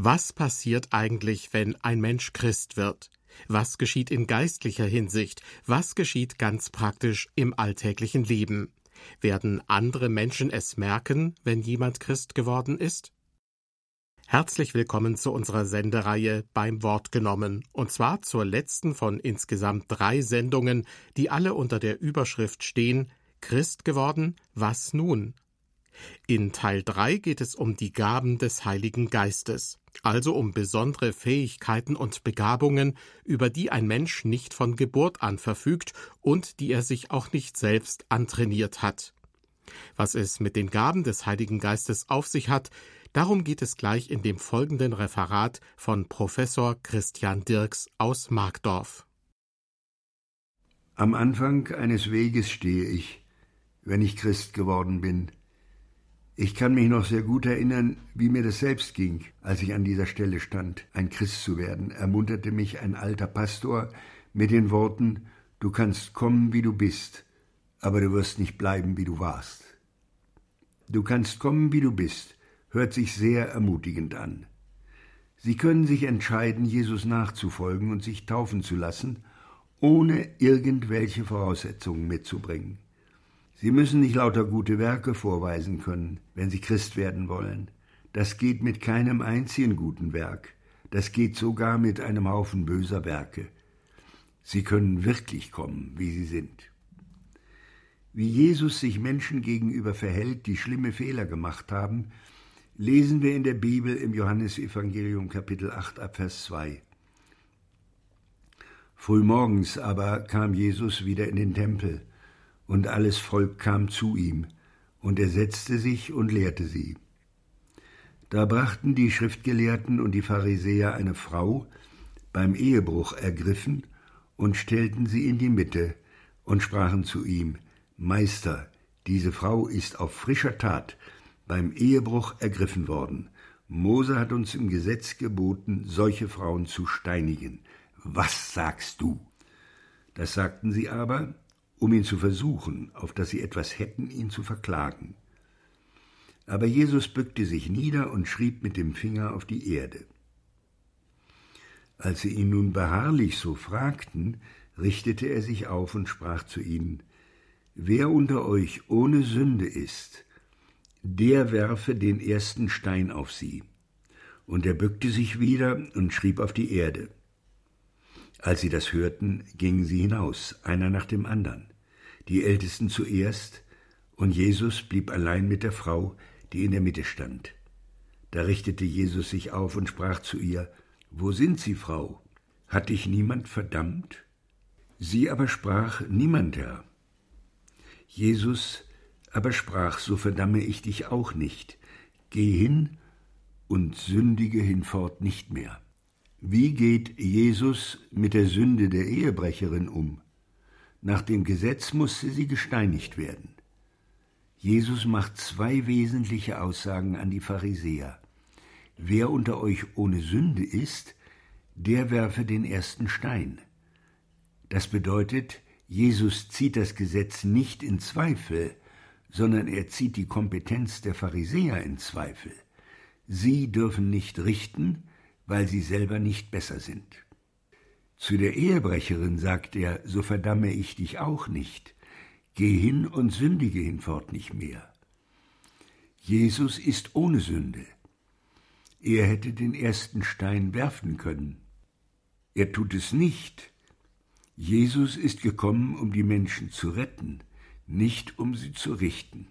Was passiert eigentlich, wenn ein Mensch Christ wird? Was geschieht in geistlicher Hinsicht? Was geschieht ganz praktisch im alltäglichen Leben? Werden andere Menschen es merken, wenn jemand Christ geworden ist? Herzlich willkommen zu unserer Sendereihe beim Wort genommen, und zwar zur letzten von insgesamt drei Sendungen, die alle unter der Überschrift stehen Christ geworden, was nun? In Teil 3 geht es um die Gaben des Heiligen Geistes, also um besondere Fähigkeiten und Begabungen, über die ein Mensch nicht von Geburt an verfügt und die er sich auch nicht selbst antrainiert hat. Was es mit den Gaben des Heiligen Geistes auf sich hat, darum geht es gleich in dem folgenden Referat von Professor Christian Dirks aus Markdorf. Am Anfang eines Weges stehe ich, wenn ich Christ geworden bin. Ich kann mich noch sehr gut erinnern, wie mir das selbst ging, als ich an dieser Stelle stand. Ein Christ zu werden, ermunterte mich ein alter Pastor mit den Worten Du kannst kommen, wie du bist, aber du wirst nicht bleiben, wie du warst. Du kannst kommen, wie du bist, hört sich sehr ermutigend an. Sie können sich entscheiden, Jesus nachzufolgen und sich taufen zu lassen, ohne irgendwelche Voraussetzungen mitzubringen. Sie müssen nicht lauter gute Werke vorweisen können, wenn Sie Christ werden wollen. Das geht mit keinem einzigen guten Werk. Das geht sogar mit einem Haufen böser Werke. Sie können wirklich kommen, wie sie sind. Wie Jesus sich Menschen gegenüber verhält, die schlimme Fehler gemacht haben, lesen wir in der Bibel im Johannesevangelium Kapitel 8 ab Vers 2. Frühmorgens aber kam Jesus wieder in den Tempel und alles Volk kam zu ihm, und er setzte sich und lehrte sie. Da brachten die Schriftgelehrten und die Pharisäer eine Frau, beim Ehebruch ergriffen, und stellten sie in die Mitte und sprachen zu ihm, Meister, diese Frau ist auf frischer Tat beim Ehebruch ergriffen worden. Mose hat uns im Gesetz geboten, solche Frauen zu steinigen. Was sagst du? Das sagten sie aber, um ihn zu versuchen, auf dass sie etwas hätten, ihn zu verklagen. Aber Jesus bückte sich nieder und schrieb mit dem Finger auf die Erde. Als sie ihn nun beharrlich so fragten, richtete er sich auf und sprach zu ihnen, Wer unter euch ohne Sünde ist, der werfe den ersten Stein auf sie. Und er bückte sich wieder und schrieb auf die Erde. Als sie das hörten, gingen sie hinaus, einer nach dem andern, die Ältesten zuerst, und Jesus blieb allein mit der Frau, die in der Mitte stand. Da richtete Jesus sich auf und sprach zu ihr, Wo sind Sie, Frau? Hat dich niemand verdammt? Sie aber sprach, Niemand, Herr. Jesus aber sprach, So verdamme ich dich auch nicht. Geh hin und sündige hinfort nicht mehr. Wie geht Jesus mit der Sünde der Ehebrecherin um? Nach dem Gesetz musste sie gesteinigt werden. Jesus macht zwei wesentliche Aussagen an die Pharisäer. Wer unter euch ohne Sünde ist, der werfe den ersten Stein. Das bedeutet, Jesus zieht das Gesetz nicht in Zweifel, sondern er zieht die Kompetenz der Pharisäer in Zweifel. Sie dürfen nicht richten, weil sie selber nicht besser sind. Zu der Ehebrecherin sagt er, so verdamme ich dich auch nicht, geh hin und sündige hinfort nicht mehr. Jesus ist ohne Sünde. Er hätte den ersten Stein werfen können. Er tut es nicht. Jesus ist gekommen, um die Menschen zu retten, nicht um sie zu richten.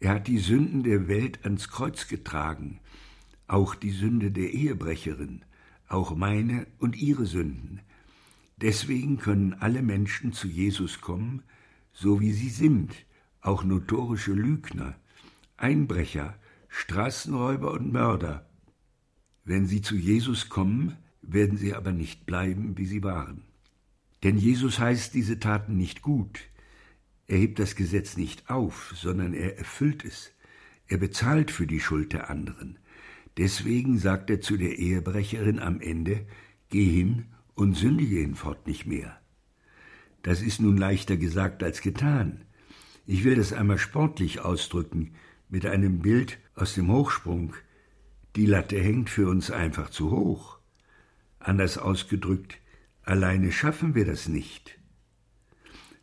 Er hat die Sünden der Welt ans Kreuz getragen, auch die Sünde der Ehebrecherin, auch meine und ihre Sünden. Deswegen können alle Menschen zu Jesus kommen, so wie sie sind, auch notorische Lügner, Einbrecher, Straßenräuber und Mörder. Wenn sie zu Jesus kommen, werden sie aber nicht bleiben, wie sie waren. Denn Jesus heißt diese Taten nicht gut. Er hebt das Gesetz nicht auf, sondern er erfüllt es. Er bezahlt für die Schuld der anderen. Deswegen sagt er zu der Ehebrecherin am Ende, Geh hin und sündige hinfort nicht mehr. Das ist nun leichter gesagt als getan. Ich will das einmal sportlich ausdrücken mit einem Bild aus dem Hochsprung. Die Latte hängt für uns einfach zu hoch. Anders ausgedrückt, alleine schaffen wir das nicht.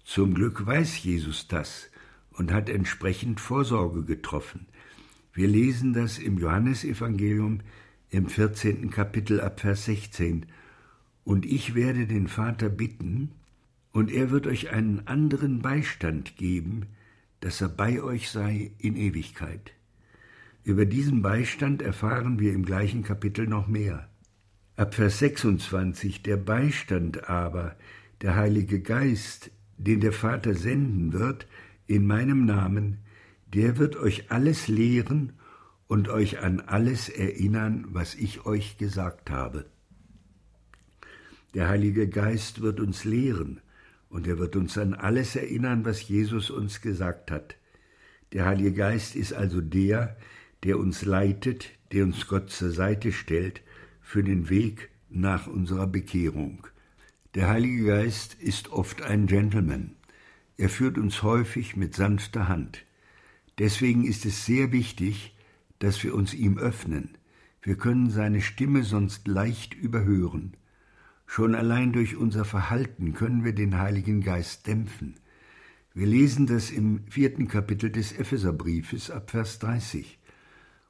Zum Glück weiß Jesus das und hat entsprechend Vorsorge getroffen. Wir lesen das im Johannesevangelium im 14. Kapitel ab Vers 16. Und ich werde den Vater bitten, und er wird euch einen anderen Beistand geben, dass er bei euch sei in Ewigkeit. Über diesen Beistand erfahren wir im gleichen Kapitel noch mehr. Ab Vers 26, der Beistand aber, der Heilige Geist, den der Vater senden wird, in meinem Namen, der wird euch alles lehren und euch an alles erinnern, was ich euch gesagt habe. Der Heilige Geist wird uns lehren, und er wird uns an alles erinnern, was Jesus uns gesagt hat. Der Heilige Geist ist also der, der uns leitet, der uns Gott zur Seite stellt für den Weg nach unserer Bekehrung. Der Heilige Geist ist oft ein Gentleman. Er führt uns häufig mit sanfter Hand. Deswegen ist es sehr wichtig, dass wir uns ihm öffnen. Wir können seine Stimme sonst leicht überhören. Schon allein durch unser Verhalten können wir den Heiligen Geist dämpfen. Wir lesen das im vierten Kapitel des Epheserbriefes ab Vers 30.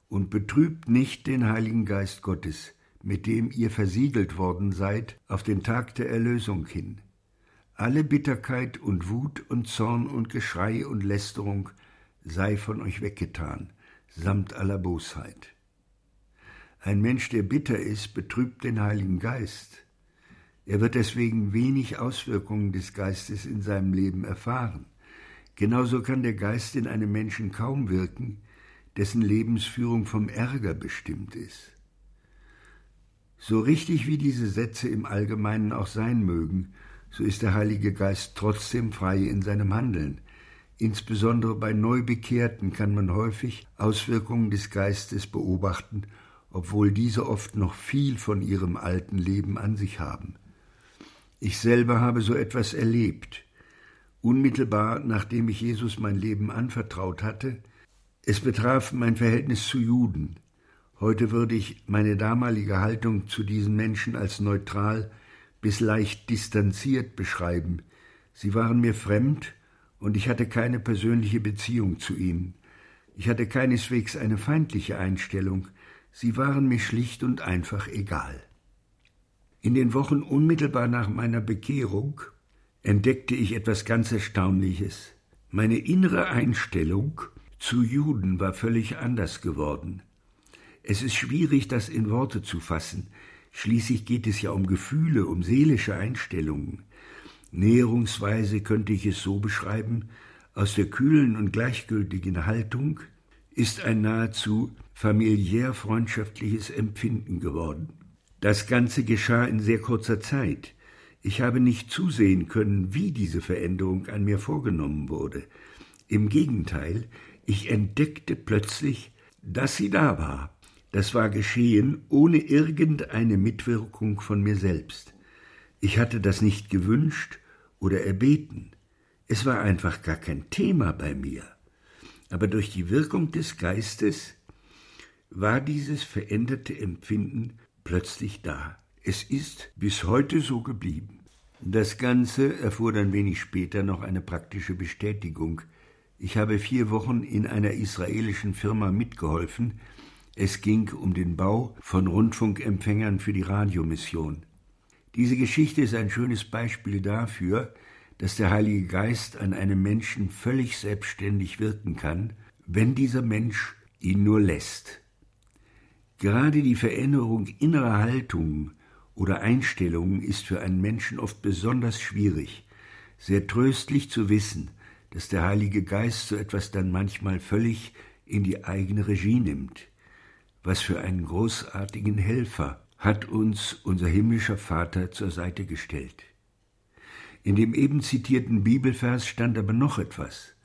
Und betrübt nicht den Heiligen Geist Gottes, mit dem ihr versiegelt worden seid auf den Tag der Erlösung hin. Alle Bitterkeit und Wut und Zorn und Geschrei und Lästerung sei von euch weggetan, samt aller Bosheit. Ein Mensch, der bitter ist, betrübt den Heiligen Geist. Er wird deswegen wenig Auswirkungen des Geistes in seinem Leben erfahren. Genauso kann der Geist in einem Menschen kaum wirken, dessen Lebensführung vom Ärger bestimmt ist. So richtig wie diese Sätze im Allgemeinen auch sein mögen, so ist der Heilige Geist trotzdem frei in seinem Handeln. Insbesondere bei Neubekehrten kann man häufig Auswirkungen des Geistes beobachten, obwohl diese oft noch viel von ihrem alten Leben an sich haben. Ich selber habe so etwas erlebt. Unmittelbar nachdem ich Jesus mein Leben anvertraut hatte, es betraf mein Verhältnis zu Juden. Heute würde ich meine damalige Haltung zu diesen Menschen als neutral bis leicht distanziert beschreiben. Sie waren mir fremd und ich hatte keine persönliche Beziehung zu ihnen. Ich hatte keineswegs eine feindliche Einstellung, sie waren mir schlicht und einfach egal. In den Wochen unmittelbar nach meiner Bekehrung entdeckte ich etwas ganz Erstaunliches. Meine innere Einstellung zu Juden war völlig anders geworden. Es ist schwierig, das in Worte zu fassen. Schließlich geht es ja um Gefühle, um seelische Einstellungen. Näherungsweise könnte ich es so beschreiben, aus der kühlen und gleichgültigen Haltung ist ein nahezu familiär freundschaftliches Empfinden geworden. Das Ganze geschah in sehr kurzer Zeit. Ich habe nicht zusehen können, wie diese Veränderung an mir vorgenommen wurde. Im Gegenteil, ich entdeckte plötzlich, dass sie da war. Das war geschehen ohne irgendeine Mitwirkung von mir selbst. Ich hatte das nicht gewünscht oder erbeten. Es war einfach gar kein Thema bei mir. Aber durch die Wirkung des Geistes war dieses veränderte Empfinden plötzlich da. Es ist bis heute so geblieben. Das Ganze erfuhr dann wenig später noch eine praktische Bestätigung. Ich habe vier Wochen in einer israelischen Firma mitgeholfen. Es ging um den Bau von Rundfunkempfängern für die Radiomission. Diese Geschichte ist ein schönes Beispiel dafür, dass der Heilige Geist an einem Menschen völlig selbstständig wirken kann, wenn dieser Mensch ihn nur lässt. Gerade die Veränderung innerer Haltungen oder Einstellungen ist für einen Menschen oft besonders schwierig. Sehr tröstlich zu wissen, dass der Heilige Geist so etwas dann manchmal völlig in die eigene Regie nimmt. Was für einen großartigen Helfer hat uns unser himmlischer Vater zur Seite gestellt. In dem eben zitierten Bibelvers stand aber noch etwas.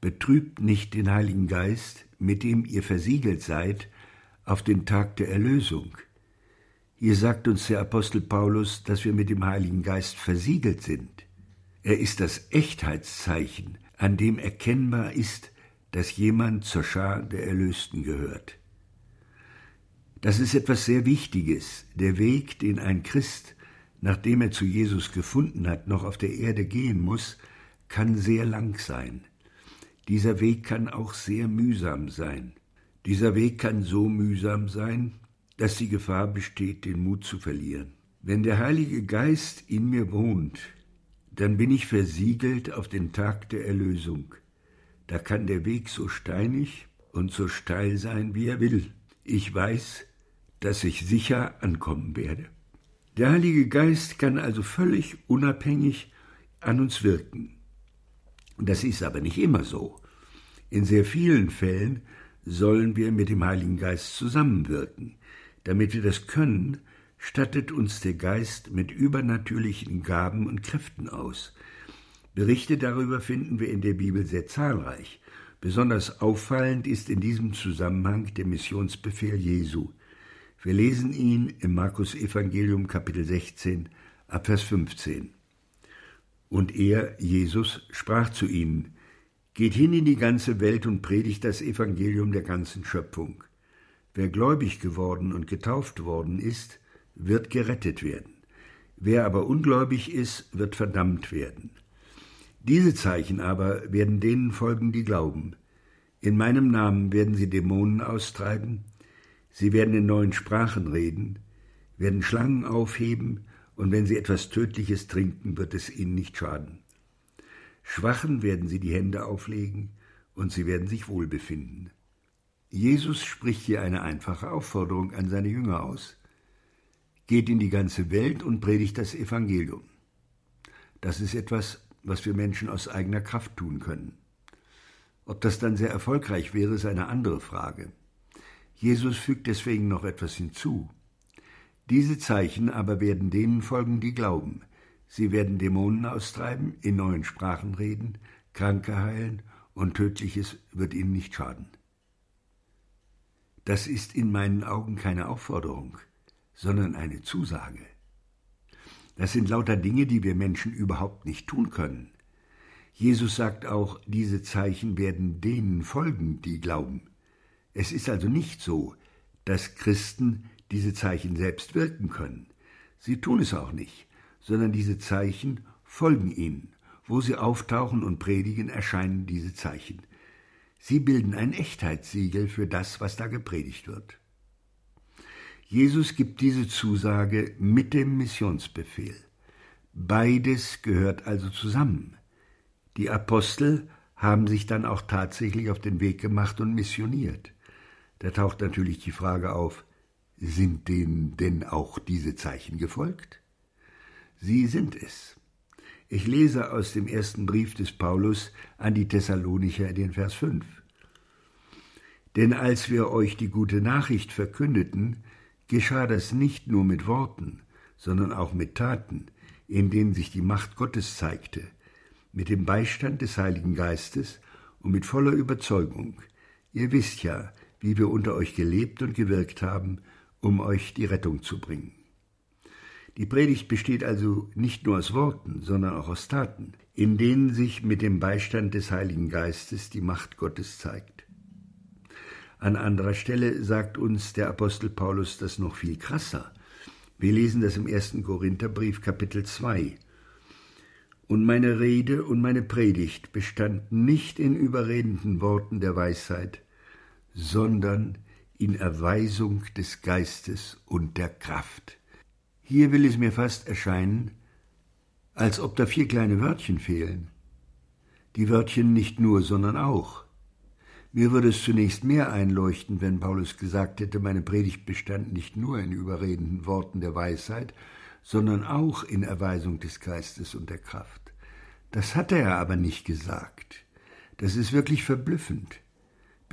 Betrübt nicht den Heiligen Geist, mit dem ihr versiegelt seid, auf den Tag der Erlösung. Hier sagt uns der Apostel Paulus, dass wir mit dem Heiligen Geist versiegelt sind. Er ist das Echtheitszeichen, an dem erkennbar ist, dass jemand zur Schar der Erlösten gehört. Das ist etwas sehr Wichtiges. Der Weg, den ein Christ, nachdem er zu Jesus gefunden hat, noch auf der Erde gehen muss, kann sehr lang sein. Dieser Weg kann auch sehr mühsam sein. Dieser Weg kann so mühsam sein, dass die Gefahr besteht, den Mut zu verlieren. Wenn der Heilige Geist in mir wohnt, dann bin ich versiegelt auf den Tag der Erlösung. Da kann der Weg so steinig und so steil sein, wie er will. Ich weiß, dass ich sicher ankommen werde. Der Heilige Geist kann also völlig unabhängig an uns wirken. Das ist aber nicht immer so. In sehr vielen Fällen sollen wir mit dem Heiligen Geist zusammenwirken. Damit wir das können, stattet uns der Geist mit übernatürlichen Gaben und Kräften aus. Berichte darüber finden wir in der Bibel sehr zahlreich. Besonders auffallend ist in diesem Zusammenhang der Missionsbefehl Jesu. Wir lesen ihn im Markus Evangelium Kapitel 16 Abvers 15. Und er, Jesus, sprach zu ihnen, Geht hin in die ganze Welt und predigt das Evangelium der ganzen Schöpfung. Wer gläubig geworden und getauft worden ist, wird gerettet werden. Wer aber ungläubig ist, wird verdammt werden. Diese Zeichen aber werden denen folgen, die glauben. In meinem Namen werden sie Dämonen austreiben, Sie werden in neuen Sprachen reden, werden Schlangen aufheben, und wenn sie etwas Tödliches trinken, wird es ihnen nicht schaden. Schwachen werden sie die Hände auflegen, und sie werden sich wohlbefinden. Jesus spricht hier eine einfache Aufforderung an seine Jünger aus. Geht in die ganze Welt und predigt das Evangelium. Das ist etwas, was wir Menschen aus eigener Kraft tun können. Ob das dann sehr erfolgreich wäre, ist eine andere Frage. Jesus fügt deswegen noch etwas hinzu. Diese Zeichen aber werden denen folgen, die glauben. Sie werden Dämonen austreiben, in neuen Sprachen reden, Kranke heilen, und Tödliches wird ihnen nicht schaden. Das ist in meinen Augen keine Aufforderung, sondern eine Zusage. Das sind lauter Dinge, die wir Menschen überhaupt nicht tun können. Jesus sagt auch, diese Zeichen werden denen folgen, die glauben. Es ist also nicht so, dass Christen diese Zeichen selbst wirken können. Sie tun es auch nicht, sondern diese Zeichen folgen ihnen. Wo sie auftauchen und predigen, erscheinen diese Zeichen. Sie bilden ein Echtheitssiegel für das, was da gepredigt wird. Jesus gibt diese Zusage mit dem Missionsbefehl. Beides gehört also zusammen. Die Apostel haben sich dann auch tatsächlich auf den Weg gemacht und missioniert. Da taucht natürlich die Frage auf, sind denen denn auch diese Zeichen gefolgt? Sie sind es. Ich lese aus dem ersten Brief des Paulus an die Thessalonicher den Vers 5. Denn als wir euch die gute Nachricht verkündeten, geschah das nicht nur mit Worten, sondern auch mit Taten, in denen sich die Macht Gottes zeigte, mit dem Beistand des Heiligen Geistes und mit voller Überzeugung. Ihr wisst ja, wie wir unter euch gelebt und gewirkt haben, um euch die Rettung zu bringen. Die Predigt besteht also nicht nur aus Worten, sondern auch aus Taten, in denen sich mit dem Beistand des Heiligen Geistes die Macht Gottes zeigt. An anderer Stelle sagt uns der Apostel Paulus das noch viel krasser. Wir lesen das im ersten Korintherbrief Kapitel 2. Und meine Rede und meine Predigt bestanden nicht in überredenden Worten der Weisheit, sondern in Erweisung des Geistes und der Kraft. Hier will es mir fast erscheinen, als ob da vier kleine Wörtchen fehlen. Die Wörtchen nicht nur, sondern auch. Mir würde es zunächst mehr einleuchten, wenn Paulus gesagt hätte, meine Predigt bestand nicht nur in überredenden Worten der Weisheit, sondern auch in Erweisung des Geistes und der Kraft. Das hat er aber nicht gesagt. Das ist wirklich verblüffend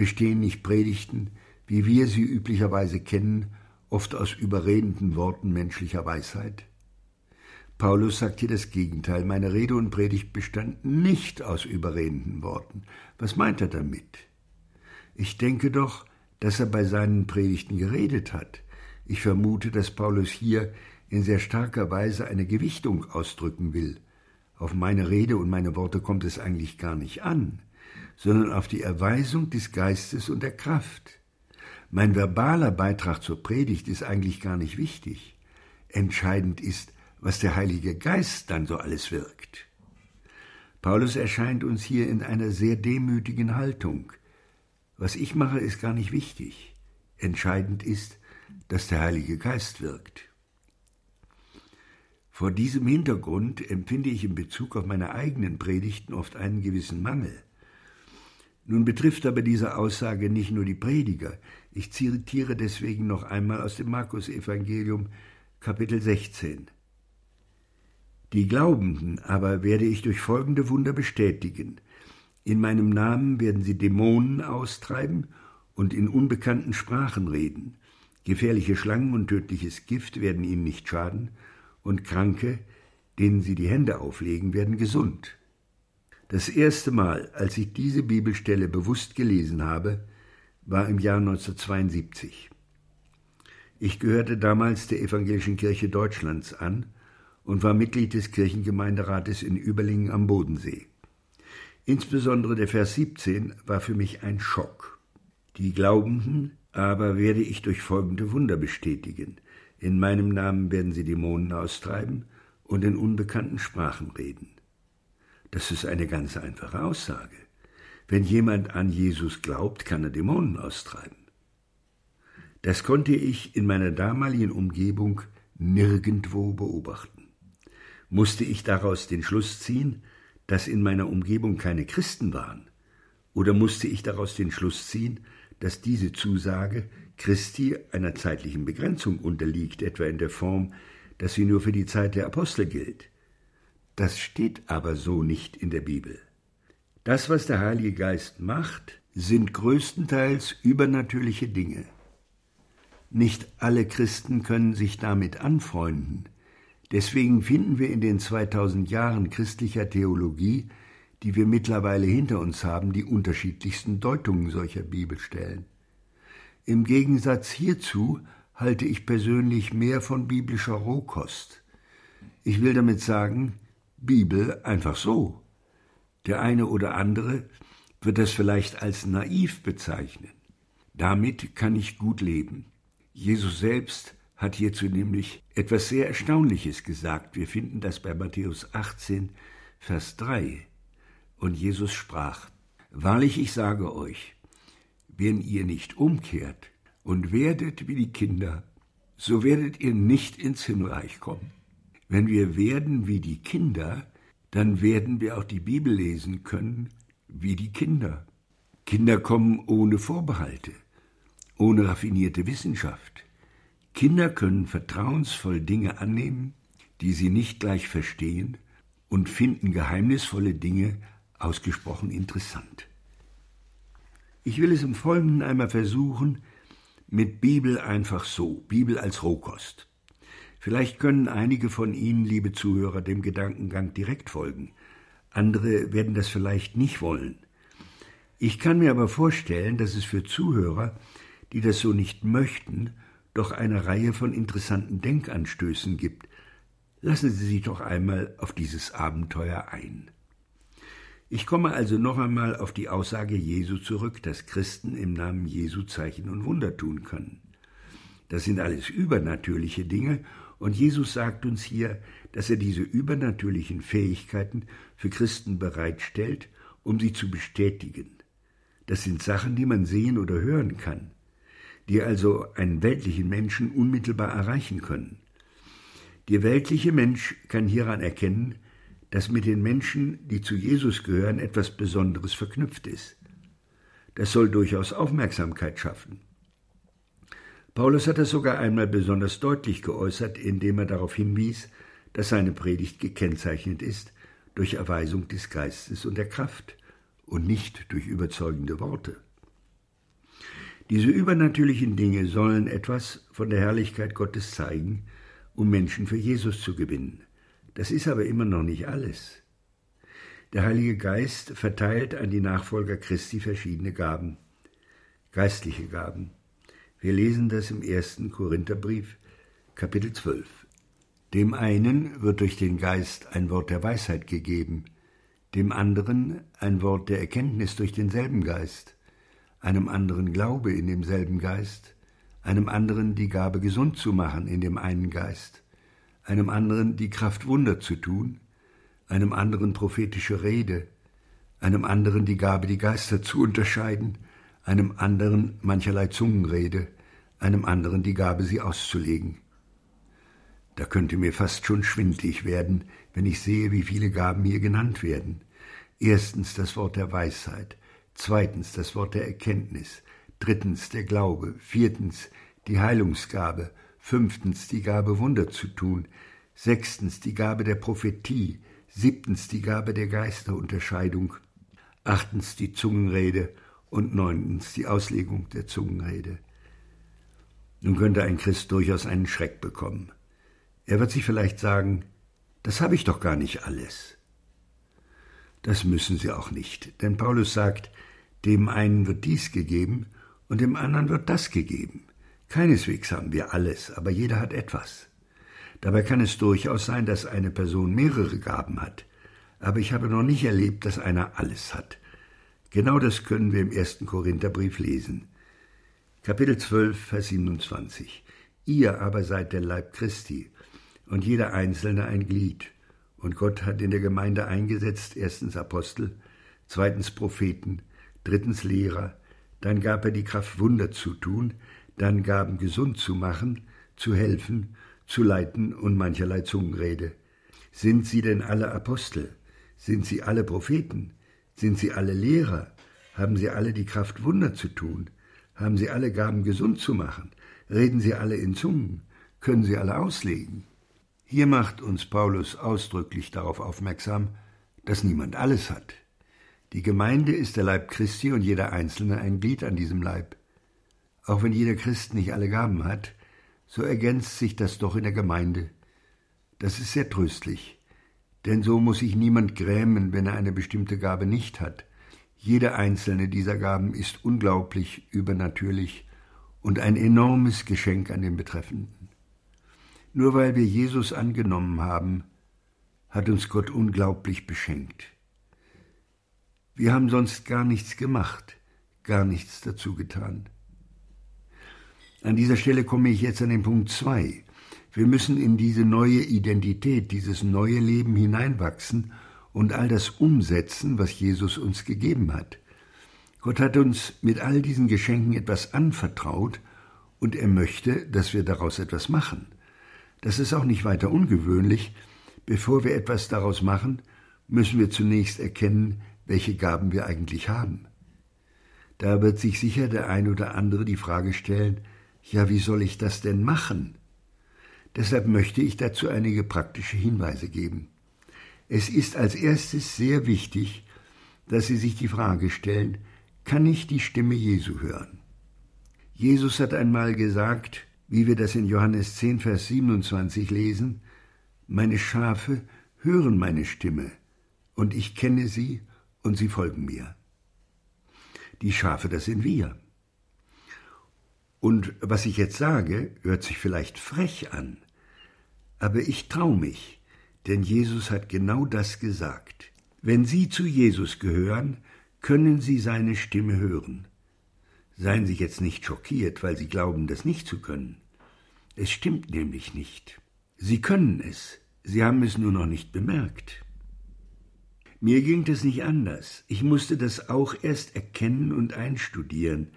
bestehen nicht Predigten, wie wir sie üblicherweise kennen, oft aus überredenden Worten menschlicher Weisheit? Paulus sagt hier das Gegenteil. Meine Rede und Predigt bestanden nicht aus überredenden Worten. Was meint er damit? Ich denke doch, dass er bei seinen Predigten geredet hat. Ich vermute, dass Paulus hier in sehr starker Weise eine Gewichtung ausdrücken will. Auf meine Rede und meine Worte kommt es eigentlich gar nicht an sondern auf die Erweisung des Geistes und der Kraft. Mein verbaler Beitrag zur Predigt ist eigentlich gar nicht wichtig. Entscheidend ist, was der Heilige Geist dann so alles wirkt. Paulus erscheint uns hier in einer sehr demütigen Haltung. Was ich mache, ist gar nicht wichtig. Entscheidend ist, dass der Heilige Geist wirkt. Vor diesem Hintergrund empfinde ich in Bezug auf meine eigenen Predigten oft einen gewissen Mangel. Nun betrifft aber diese Aussage nicht nur die Prediger. Ich zitiere deswegen noch einmal aus dem Markus-Evangelium, Kapitel 16. Die Glaubenden aber werde ich durch folgende Wunder bestätigen. In meinem Namen werden sie Dämonen austreiben und in unbekannten Sprachen reden. Gefährliche Schlangen und tödliches Gift werden ihnen nicht schaden, und Kranke, denen sie die Hände auflegen, werden gesund. Das erste Mal, als ich diese Bibelstelle bewusst gelesen habe, war im Jahr 1972. Ich gehörte damals der Evangelischen Kirche Deutschlands an und war Mitglied des Kirchengemeinderates in Überlingen am Bodensee. Insbesondere der Vers 17 war für mich ein Schock. Die Glaubenden aber werde ich durch folgende Wunder bestätigen. In meinem Namen werden sie Dämonen austreiben und in unbekannten Sprachen reden. Das ist eine ganz einfache Aussage. Wenn jemand an Jesus glaubt, kann er Dämonen austreiben. Das konnte ich in meiner damaligen Umgebung nirgendwo beobachten. Musste ich daraus den Schluss ziehen, dass in meiner Umgebung keine Christen waren? Oder musste ich daraus den Schluss ziehen, dass diese Zusage Christi einer zeitlichen Begrenzung unterliegt, etwa in der Form, dass sie nur für die Zeit der Apostel gilt? Das steht aber so nicht in der Bibel. Das, was der Heilige Geist macht, sind größtenteils übernatürliche Dinge. Nicht alle Christen können sich damit anfreunden. Deswegen finden wir in den 2000 Jahren christlicher Theologie, die wir mittlerweile hinter uns haben, die unterschiedlichsten Deutungen solcher Bibelstellen. Im Gegensatz hierzu halte ich persönlich mehr von biblischer Rohkost. Ich will damit sagen, Bibel einfach so. Der eine oder andere wird das vielleicht als naiv bezeichnen. Damit kann ich gut leben. Jesus selbst hat hierzu nämlich etwas sehr Erstaunliches gesagt. Wir finden das bei Matthäus 18, Vers 3. Und Jesus sprach, Wahrlich, ich sage euch, wenn ihr nicht umkehrt und werdet wie die Kinder, so werdet ihr nicht ins Himmelreich kommen. Wenn wir werden wie die Kinder, dann werden wir auch die Bibel lesen können wie die Kinder. Kinder kommen ohne Vorbehalte, ohne raffinierte Wissenschaft. Kinder können vertrauensvoll Dinge annehmen, die sie nicht gleich verstehen, und finden geheimnisvolle Dinge ausgesprochen interessant. Ich will es im Folgenden einmal versuchen, mit Bibel einfach so, Bibel als Rohkost. Vielleicht können einige von Ihnen, liebe Zuhörer, dem Gedankengang direkt folgen. Andere werden das vielleicht nicht wollen. Ich kann mir aber vorstellen, dass es für Zuhörer, die das so nicht möchten, doch eine Reihe von interessanten Denkanstößen gibt. Lassen Sie sich doch einmal auf dieses Abenteuer ein. Ich komme also noch einmal auf die Aussage Jesu zurück, dass Christen im Namen Jesu Zeichen und Wunder tun können. Das sind alles übernatürliche Dinge und Jesus sagt uns hier, dass er diese übernatürlichen Fähigkeiten für Christen bereitstellt, um sie zu bestätigen. Das sind Sachen, die man sehen oder hören kann, die also einen weltlichen Menschen unmittelbar erreichen können. Der weltliche Mensch kann hieran erkennen, dass mit den Menschen, die zu Jesus gehören, etwas Besonderes verknüpft ist. Das soll durchaus Aufmerksamkeit schaffen. Paulus hat das sogar einmal besonders deutlich geäußert, indem er darauf hinwies, dass seine Predigt gekennzeichnet ist durch Erweisung des Geistes und der Kraft und nicht durch überzeugende Worte. Diese übernatürlichen Dinge sollen etwas von der Herrlichkeit Gottes zeigen, um Menschen für Jesus zu gewinnen. Das ist aber immer noch nicht alles. Der Heilige Geist verteilt an die Nachfolger Christi verschiedene Gaben, geistliche Gaben. Wir lesen das im ersten Korintherbrief, Kapitel 12. Dem einen wird durch den Geist ein Wort der Weisheit gegeben, dem anderen ein Wort der Erkenntnis durch denselben Geist, einem anderen Glaube in demselben Geist, einem anderen die Gabe gesund zu machen in dem einen Geist, einem anderen die Kraft Wunder zu tun, einem anderen prophetische Rede, einem anderen die Gabe die Geister zu unterscheiden, einem anderen mancherlei Zungenrede, einem anderen die Gabe sie auszulegen. Da könnte mir fast schon schwindlig werden, wenn ich sehe, wie viele Gaben hier genannt werden. Erstens das Wort der Weisheit, zweitens das Wort der Erkenntnis, drittens der Glaube, viertens die Heilungsgabe, fünftens die Gabe Wunder zu tun, sechstens die Gabe der Prophetie, siebtens die Gabe der Geisterunterscheidung, achtens die Zungenrede und neuntens die Auslegung der Zungenrede. Nun könnte ein Christ durchaus einen Schreck bekommen. Er wird sich vielleicht sagen, das habe ich doch gar nicht alles. Das müssen Sie auch nicht, denn Paulus sagt, dem einen wird dies gegeben und dem anderen wird das gegeben. Keineswegs haben wir alles, aber jeder hat etwas. Dabei kann es durchaus sein, dass eine Person mehrere Gaben hat, aber ich habe noch nicht erlebt, dass einer alles hat. Genau das können wir im ersten Korintherbrief lesen. Kapitel 12, Vers 27. Ihr aber seid der Leib Christi und jeder Einzelne ein Glied. Und Gott hat in der Gemeinde eingesetzt, erstens Apostel, zweitens Propheten, drittens Lehrer, dann gab er die Kraft, Wunder zu tun, dann Gaben gesund zu machen, zu helfen, zu leiten und mancherlei Zungenrede. Sind sie denn alle Apostel? Sind sie alle Propheten? Sind sie alle Lehrer? Haben sie alle die Kraft, Wunder zu tun? Haben sie alle Gaben gesund zu machen? Reden sie alle in Zungen? Können sie alle auslegen? Hier macht uns Paulus ausdrücklich darauf aufmerksam, dass niemand alles hat. Die Gemeinde ist der Leib Christi und jeder Einzelne ein Glied an diesem Leib. Auch wenn jeder Christ nicht alle Gaben hat, so ergänzt sich das doch in der Gemeinde. Das ist sehr tröstlich, denn so muss sich niemand grämen, wenn er eine bestimmte Gabe nicht hat. Jede einzelne dieser Gaben ist unglaublich übernatürlich und ein enormes Geschenk an den Betreffenden. Nur weil wir Jesus angenommen haben, hat uns Gott unglaublich beschenkt. Wir haben sonst gar nichts gemacht, gar nichts dazu getan. An dieser Stelle komme ich jetzt an den Punkt zwei. Wir müssen in diese neue Identität, dieses neue Leben hineinwachsen und all das umsetzen, was Jesus uns gegeben hat. Gott hat uns mit all diesen Geschenken etwas anvertraut und er möchte, dass wir daraus etwas machen. Das ist auch nicht weiter ungewöhnlich. Bevor wir etwas daraus machen, müssen wir zunächst erkennen, welche Gaben wir eigentlich haben. Da wird sich sicher der ein oder andere die Frage stellen, ja, wie soll ich das denn machen? Deshalb möchte ich dazu einige praktische Hinweise geben. Es ist als erstes sehr wichtig, dass Sie sich die Frage stellen, kann ich die Stimme Jesu hören? Jesus hat einmal gesagt, wie wir das in Johannes 10, Vers 27 lesen, meine Schafe hören meine Stimme, und ich kenne sie, und sie folgen mir. Die Schafe, das sind wir. Und was ich jetzt sage, hört sich vielleicht frech an, aber ich trau mich, denn Jesus hat genau das gesagt. Wenn Sie zu Jesus gehören, können Sie seine Stimme hören. Seien Sie jetzt nicht schockiert, weil Sie glauben, das nicht zu können. Es stimmt nämlich nicht. Sie können es, Sie haben es nur noch nicht bemerkt. Mir ging das nicht anders. Ich musste das auch erst erkennen und einstudieren,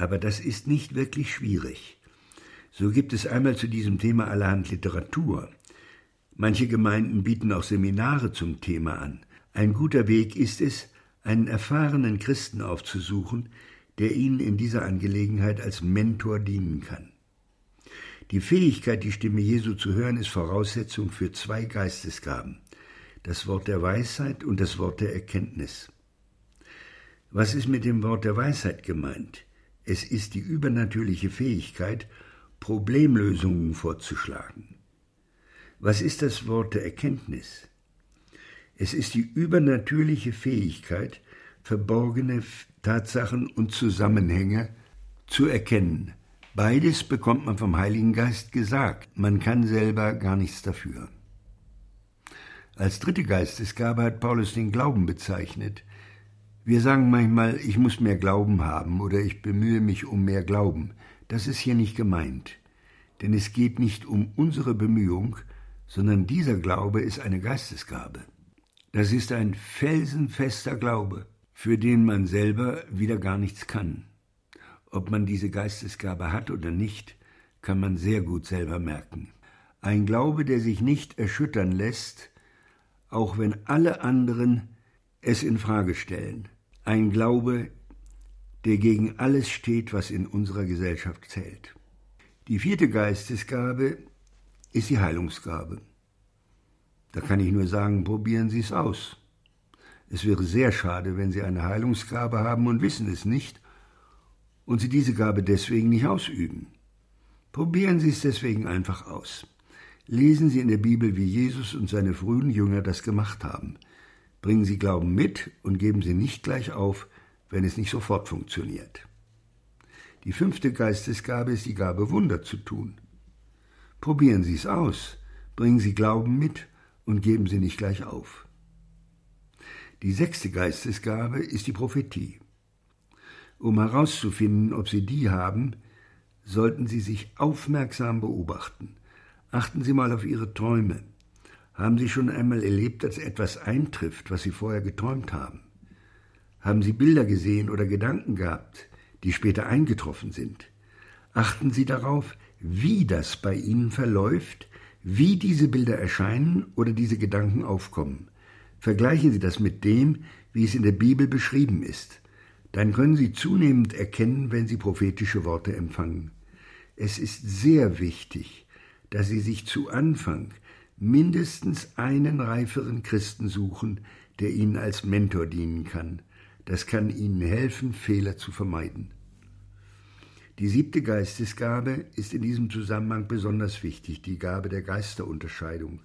aber das ist nicht wirklich schwierig. So gibt es einmal zu diesem Thema allerhand Literatur. Manche Gemeinden bieten auch Seminare zum Thema an. Ein guter Weg ist es, einen erfahrenen Christen aufzusuchen, der Ihnen in dieser Angelegenheit als Mentor dienen kann. Die Fähigkeit, die Stimme Jesu zu hören, ist Voraussetzung für zwei Geistesgaben, das Wort der Weisheit und das Wort der Erkenntnis. Was ist mit dem Wort der Weisheit gemeint? Es ist die übernatürliche Fähigkeit, Problemlösungen vorzuschlagen. Was ist das Wort der Erkenntnis? Es ist die übernatürliche Fähigkeit, verborgene Tatsachen und Zusammenhänge zu erkennen. Beides bekommt man vom Heiligen Geist gesagt, man kann selber gar nichts dafür. Als dritte Geistesgabe hat Paulus den Glauben bezeichnet. Wir sagen manchmal, ich muss mehr Glauben haben oder ich bemühe mich um mehr Glauben. Das ist hier nicht gemeint. Denn es geht nicht um unsere Bemühung, sondern dieser Glaube ist eine Geistesgabe. Das ist ein felsenfester Glaube, für den man selber wieder gar nichts kann. Ob man diese Geistesgabe hat oder nicht, kann man sehr gut selber merken. Ein Glaube, der sich nicht erschüttern lässt, auch wenn alle anderen es in Frage stellen. Ein Glaube, der gegen alles steht, was in unserer Gesellschaft zählt. Die vierte Geistesgabe ist die Heilungsgabe. Da kann ich nur sagen, probieren Sie es aus. Es wäre sehr schade, wenn Sie eine Heilungsgabe haben und wissen es nicht und Sie diese Gabe deswegen nicht ausüben. Probieren Sie es deswegen einfach aus. Lesen Sie in der Bibel, wie Jesus und seine frühen Jünger das gemacht haben. Bringen Sie Glauben mit und geben Sie nicht gleich auf, wenn es nicht sofort funktioniert. Die fünfte Geistesgabe ist die Gabe, Wunder zu tun. Probieren Sie es aus, bringen Sie Glauben mit und geben Sie nicht gleich auf. Die sechste Geistesgabe ist die Prophetie. Um herauszufinden, ob Sie die haben, sollten Sie sich aufmerksam beobachten. Achten Sie mal auf Ihre Träume. Haben Sie schon einmal erlebt, dass etwas eintrifft, was Sie vorher geträumt haben? Haben Sie Bilder gesehen oder Gedanken gehabt, die später eingetroffen sind? Achten Sie darauf, wie das bei Ihnen verläuft, wie diese Bilder erscheinen oder diese Gedanken aufkommen. Vergleichen Sie das mit dem, wie es in der Bibel beschrieben ist. Dann können Sie zunehmend erkennen, wenn Sie prophetische Worte empfangen. Es ist sehr wichtig, dass Sie sich zu Anfang mindestens einen reiferen Christen suchen, der Ihnen als Mentor dienen kann. Das kann Ihnen helfen, Fehler zu vermeiden. Die siebte Geistesgabe ist in diesem Zusammenhang besonders wichtig, die Gabe der Geisterunterscheidung.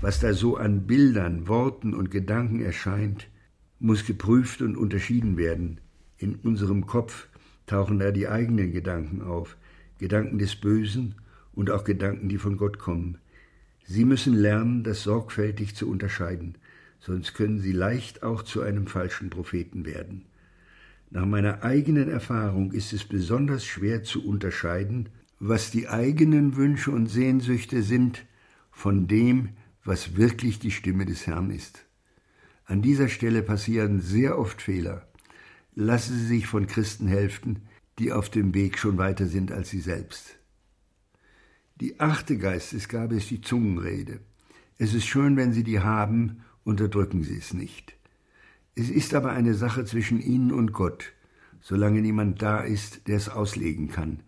Was da so an Bildern, Worten und Gedanken erscheint, muss geprüft und unterschieden werden. In unserem Kopf tauchen da die eigenen Gedanken auf, Gedanken des Bösen und auch Gedanken, die von Gott kommen. Sie müssen lernen, das sorgfältig zu unterscheiden, sonst können Sie leicht auch zu einem falschen Propheten werden. Nach meiner eigenen Erfahrung ist es besonders schwer zu unterscheiden, was die eigenen Wünsche und Sehnsüchte sind von dem, was wirklich die Stimme des Herrn ist. An dieser Stelle passieren sehr oft Fehler. Lassen Sie sich von Christen helfen, die auf dem Weg schon weiter sind als Sie selbst. Die achte Geistesgabe ist die Zungenrede. Es ist schön, wenn Sie die haben, unterdrücken Sie es nicht. Es ist aber eine Sache zwischen ihnen und Gott, solange niemand da ist, der es auslegen kann.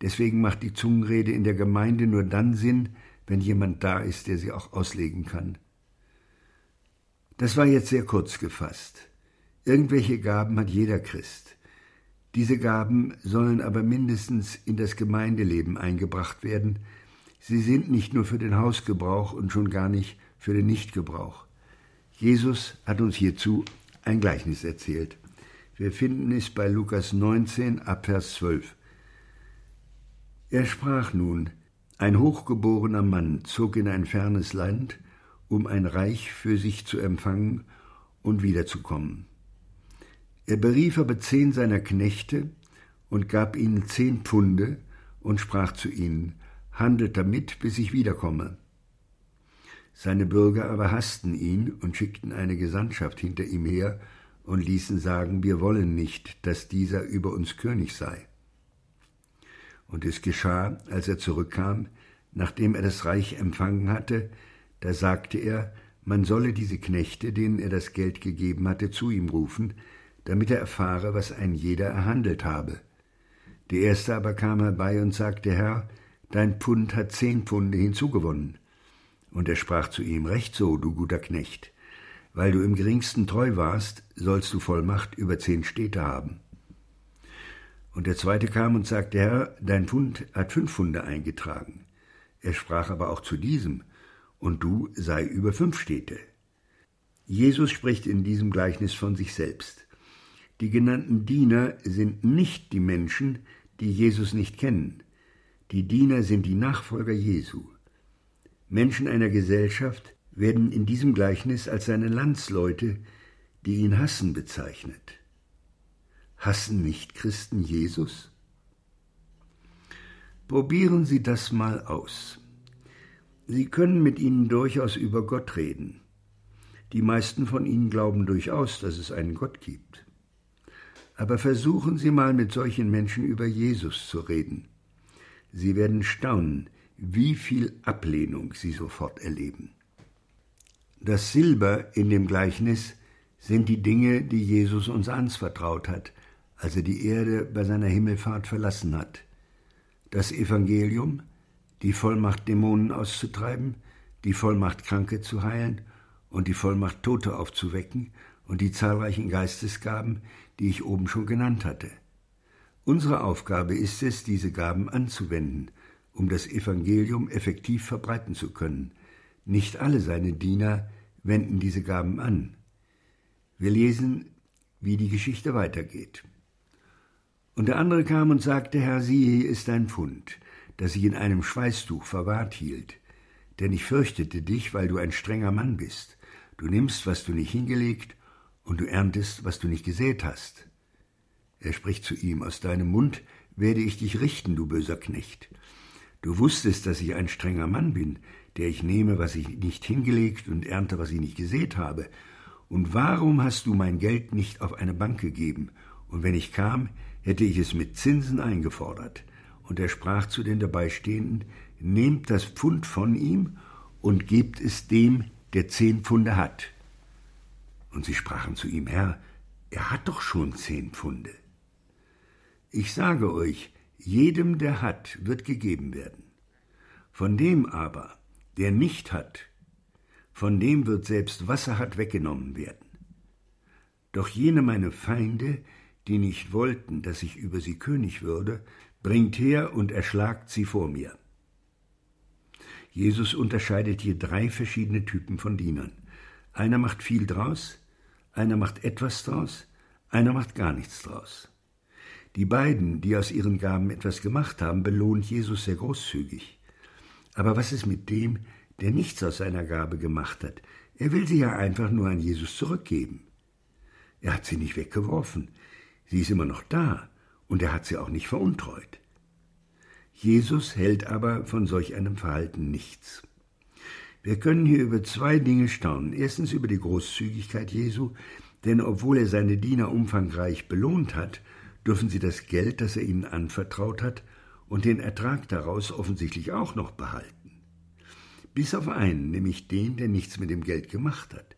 Deswegen macht die Zungenrede in der Gemeinde nur dann Sinn, wenn jemand da ist, der sie auch auslegen kann. Das war jetzt sehr kurz gefasst. Irgendwelche Gaben hat jeder Christ. Diese Gaben sollen aber mindestens in das Gemeindeleben eingebracht werden. Sie sind nicht nur für den Hausgebrauch und schon gar nicht für den Nichtgebrauch. Jesus hat uns hierzu ein Gleichnis erzählt. Wir finden es bei Lukas 19 ab Vers 12. Er sprach nun, ein hochgeborener Mann zog in ein fernes Land, um ein Reich für sich zu empfangen und wiederzukommen. Er berief aber zehn seiner Knechte und gab ihnen zehn Pfunde und sprach zu ihnen, handelt damit, bis ich wiederkomme. Seine Bürger aber hassten ihn und schickten eine Gesandtschaft hinter ihm her und ließen sagen, wir wollen nicht, dass dieser über uns König sei. Und es geschah, als er zurückkam, nachdem er das Reich empfangen hatte, da sagte er, man solle diese Knechte, denen er das Geld gegeben hatte, zu ihm rufen, damit er erfahre, was ein jeder erhandelt habe. Der erste aber kam herbei und sagte, Herr, dein Pfund hat zehn Pfunde hinzugewonnen. Und er sprach zu ihm, Recht so, du guter Knecht. Weil du im geringsten treu warst, sollst du Vollmacht über zehn Städte haben. Und der zweite kam und sagte, Herr, dein Pfund hat fünf Pfunde eingetragen. Er sprach aber auch zu diesem, und du sei über fünf Städte. Jesus spricht in diesem Gleichnis von sich selbst. Die genannten Diener sind nicht die Menschen, die Jesus nicht kennen. Die Diener sind die Nachfolger Jesu. Menschen einer Gesellschaft werden in diesem Gleichnis als seine Landsleute, die ihn hassen, bezeichnet. Hassen nicht Christen Jesus? Probieren Sie das mal aus. Sie können mit ihnen durchaus über Gott reden. Die meisten von ihnen glauben durchaus, dass es einen Gott gibt. Aber versuchen Sie mal mit solchen Menschen über Jesus zu reden. Sie werden staunen, wie viel Ablehnung Sie sofort erleben. Das Silber in dem Gleichnis sind die Dinge, die Jesus uns anvertraut hat, als er die Erde bei seiner Himmelfahrt verlassen hat. Das Evangelium, die Vollmacht, Dämonen auszutreiben, die Vollmacht, Kranke zu heilen und die Vollmacht, Tote aufzuwecken und die zahlreichen Geistesgaben, die ich oben schon genannt hatte. Unsere Aufgabe ist es, diese Gaben anzuwenden, um das Evangelium effektiv verbreiten zu können. Nicht alle seine Diener wenden diese Gaben an. Wir lesen, wie die Geschichte weitergeht. Und der andere kam und sagte, Herr, siehe, hier ist ein Pfund, das ich in einem Schweißtuch verwahrt hielt. Denn ich fürchtete dich, weil du ein strenger Mann bist. Du nimmst, was du nicht hingelegt, und du erntest, was du nicht gesät hast. Er spricht zu ihm, aus deinem Mund werde ich dich richten, du böser Knecht. Du wusstest, dass ich ein strenger Mann bin, der ich nehme, was ich nicht hingelegt und ernte, was ich nicht gesät habe. Und warum hast du mein Geld nicht auf eine Bank gegeben? Und wenn ich kam, hätte ich es mit Zinsen eingefordert. Und er sprach zu den Dabeistehenden, Nehmt das Pfund von ihm und gebt es dem, der zehn Pfunde hat. Und sie sprachen zu ihm, Herr, er hat doch schon zehn Pfunde. Ich sage euch, jedem, der hat, wird gegeben werden. Von dem aber, der nicht hat, von dem wird selbst was er hat weggenommen werden. Doch jene meine Feinde, die nicht wollten, dass ich über sie König würde, bringt her und erschlagt sie vor mir. Jesus unterscheidet hier drei verschiedene Typen von Dienern. Einer macht viel draus, einer macht etwas draus, einer macht gar nichts draus. Die beiden, die aus ihren Gaben etwas gemacht haben, belohnt Jesus sehr großzügig. Aber was ist mit dem, der nichts aus seiner Gabe gemacht hat? Er will sie ja einfach nur an Jesus zurückgeben. Er hat sie nicht weggeworfen, Sie ist immer noch da und er hat sie auch nicht veruntreut. Jesus hält aber von solch einem Verhalten nichts. Wir können hier über zwei Dinge staunen. Erstens über die Großzügigkeit Jesu, denn obwohl er seine Diener umfangreich belohnt hat, dürfen sie das Geld, das er ihnen anvertraut hat, und den Ertrag daraus offensichtlich auch noch behalten. Bis auf einen, nämlich den, der nichts mit dem Geld gemacht hat.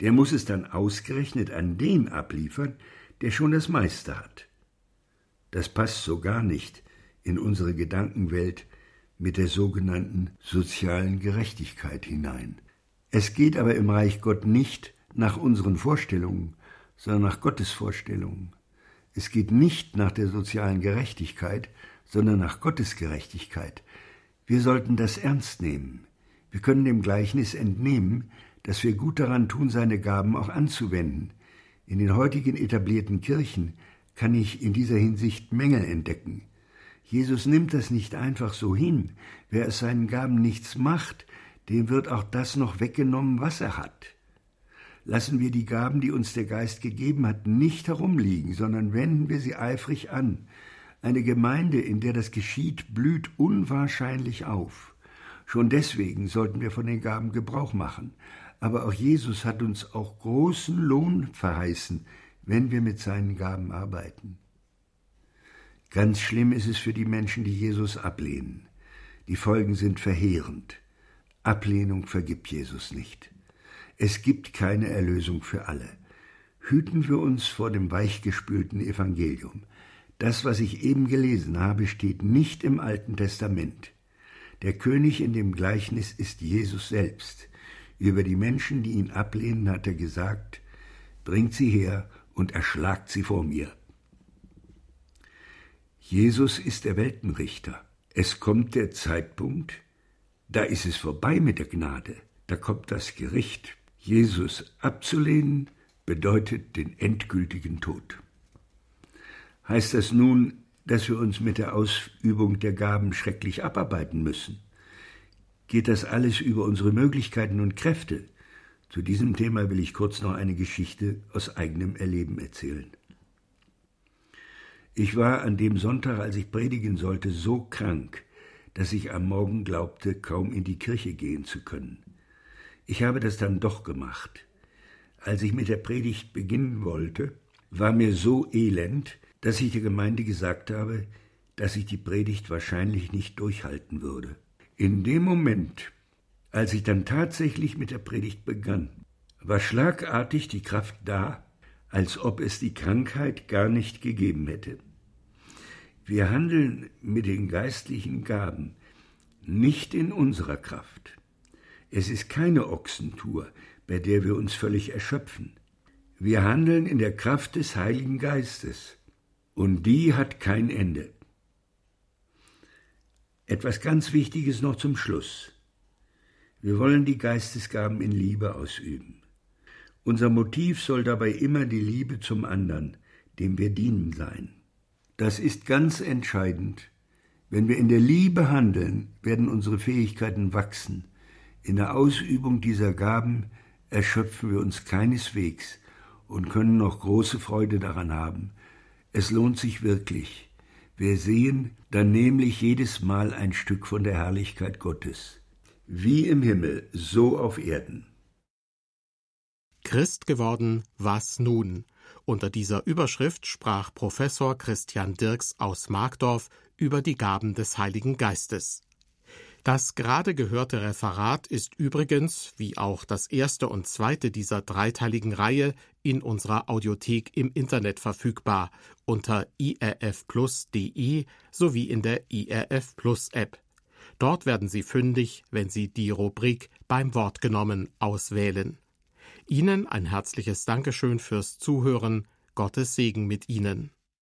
Der muss es dann ausgerechnet an den abliefern, der schon das meiste hat. Das passt so gar nicht in unsere Gedankenwelt mit der sogenannten sozialen Gerechtigkeit hinein. Es geht aber im Reich Gott nicht nach unseren Vorstellungen, sondern nach Gottes Vorstellungen. Es geht nicht nach der sozialen Gerechtigkeit, sondern nach Gottes Gerechtigkeit. Wir sollten das ernst nehmen. Wir können dem Gleichnis entnehmen, dass wir gut daran tun, seine Gaben auch anzuwenden, in den heutigen etablierten Kirchen kann ich in dieser Hinsicht Mängel entdecken. Jesus nimmt das nicht einfach so hin. Wer es seinen Gaben nichts macht, dem wird auch das noch weggenommen, was er hat. Lassen wir die Gaben, die uns der Geist gegeben hat, nicht herumliegen, sondern wenden wir sie eifrig an. Eine Gemeinde, in der das geschieht, blüht unwahrscheinlich auf. Schon deswegen sollten wir von den Gaben Gebrauch machen aber auch Jesus hat uns auch großen Lohn verheißen, wenn wir mit seinen Gaben arbeiten. Ganz schlimm ist es für die Menschen, die Jesus ablehnen. Die Folgen sind verheerend. Ablehnung vergibt Jesus nicht. Es gibt keine Erlösung für alle. Hüten wir uns vor dem weichgespülten Evangelium. Das, was ich eben gelesen habe, steht nicht im Alten Testament. Der König in dem Gleichnis ist Jesus selbst. Über die Menschen, die ihn ablehnen, hat er gesagt, bringt sie her und erschlagt sie vor mir. Jesus ist der Weltenrichter. Es kommt der Zeitpunkt, da ist es vorbei mit der Gnade, da kommt das Gericht. Jesus abzulehnen bedeutet den endgültigen Tod. Heißt das nun, dass wir uns mit der Ausübung der Gaben schrecklich abarbeiten müssen? geht das alles über unsere Möglichkeiten und Kräfte, Zu diesem Thema will ich kurz noch eine Geschichte aus eigenem Erleben erzählen. Ich war an dem Sonntag, als ich predigen sollte, so krank, dass ich am Morgen glaubte, kaum in die Kirche gehen zu können. Ich habe das dann doch gemacht. Als ich mit der Predigt beginnen wollte, war mir so elend, dass ich der Gemeinde gesagt habe, dass ich die Predigt wahrscheinlich nicht durchhalten würde. In dem Moment, als ich dann tatsächlich mit der Predigt begann, war schlagartig die Kraft da, als ob es die Krankheit gar nicht gegeben hätte. Wir handeln mit den geistlichen Gaben nicht in unserer Kraft. Es ist keine Ochsentour, bei der wir uns völlig erschöpfen. Wir handeln in der Kraft des Heiligen Geistes, und die hat kein Ende. Etwas ganz Wichtiges noch zum Schluss. Wir wollen die Geistesgaben in Liebe ausüben. Unser Motiv soll dabei immer die Liebe zum anderen, dem wir dienen sein. Das ist ganz entscheidend. Wenn wir in der Liebe handeln, werden unsere Fähigkeiten wachsen. In der Ausübung dieser Gaben erschöpfen wir uns keineswegs und können noch große Freude daran haben. Es lohnt sich wirklich. Wir sehen dann nämlich jedes Mal ein Stück von der Herrlichkeit Gottes. Wie im Himmel, so auf Erden. Christ geworden, was nun? Unter dieser Überschrift sprach Professor Christian Dirks aus Markdorf über die Gaben des Heiligen Geistes. Das gerade gehörte Referat ist übrigens, wie auch das erste und zweite dieser dreiteiligen Reihe, in unserer Audiothek im Internet verfügbar unter irfplus.de sowie in der IRF Plus App. Dort werden Sie fündig, wenn Sie die Rubrik beim Wort genommen auswählen. Ihnen ein herzliches Dankeschön fürs Zuhören. Gottes Segen mit Ihnen.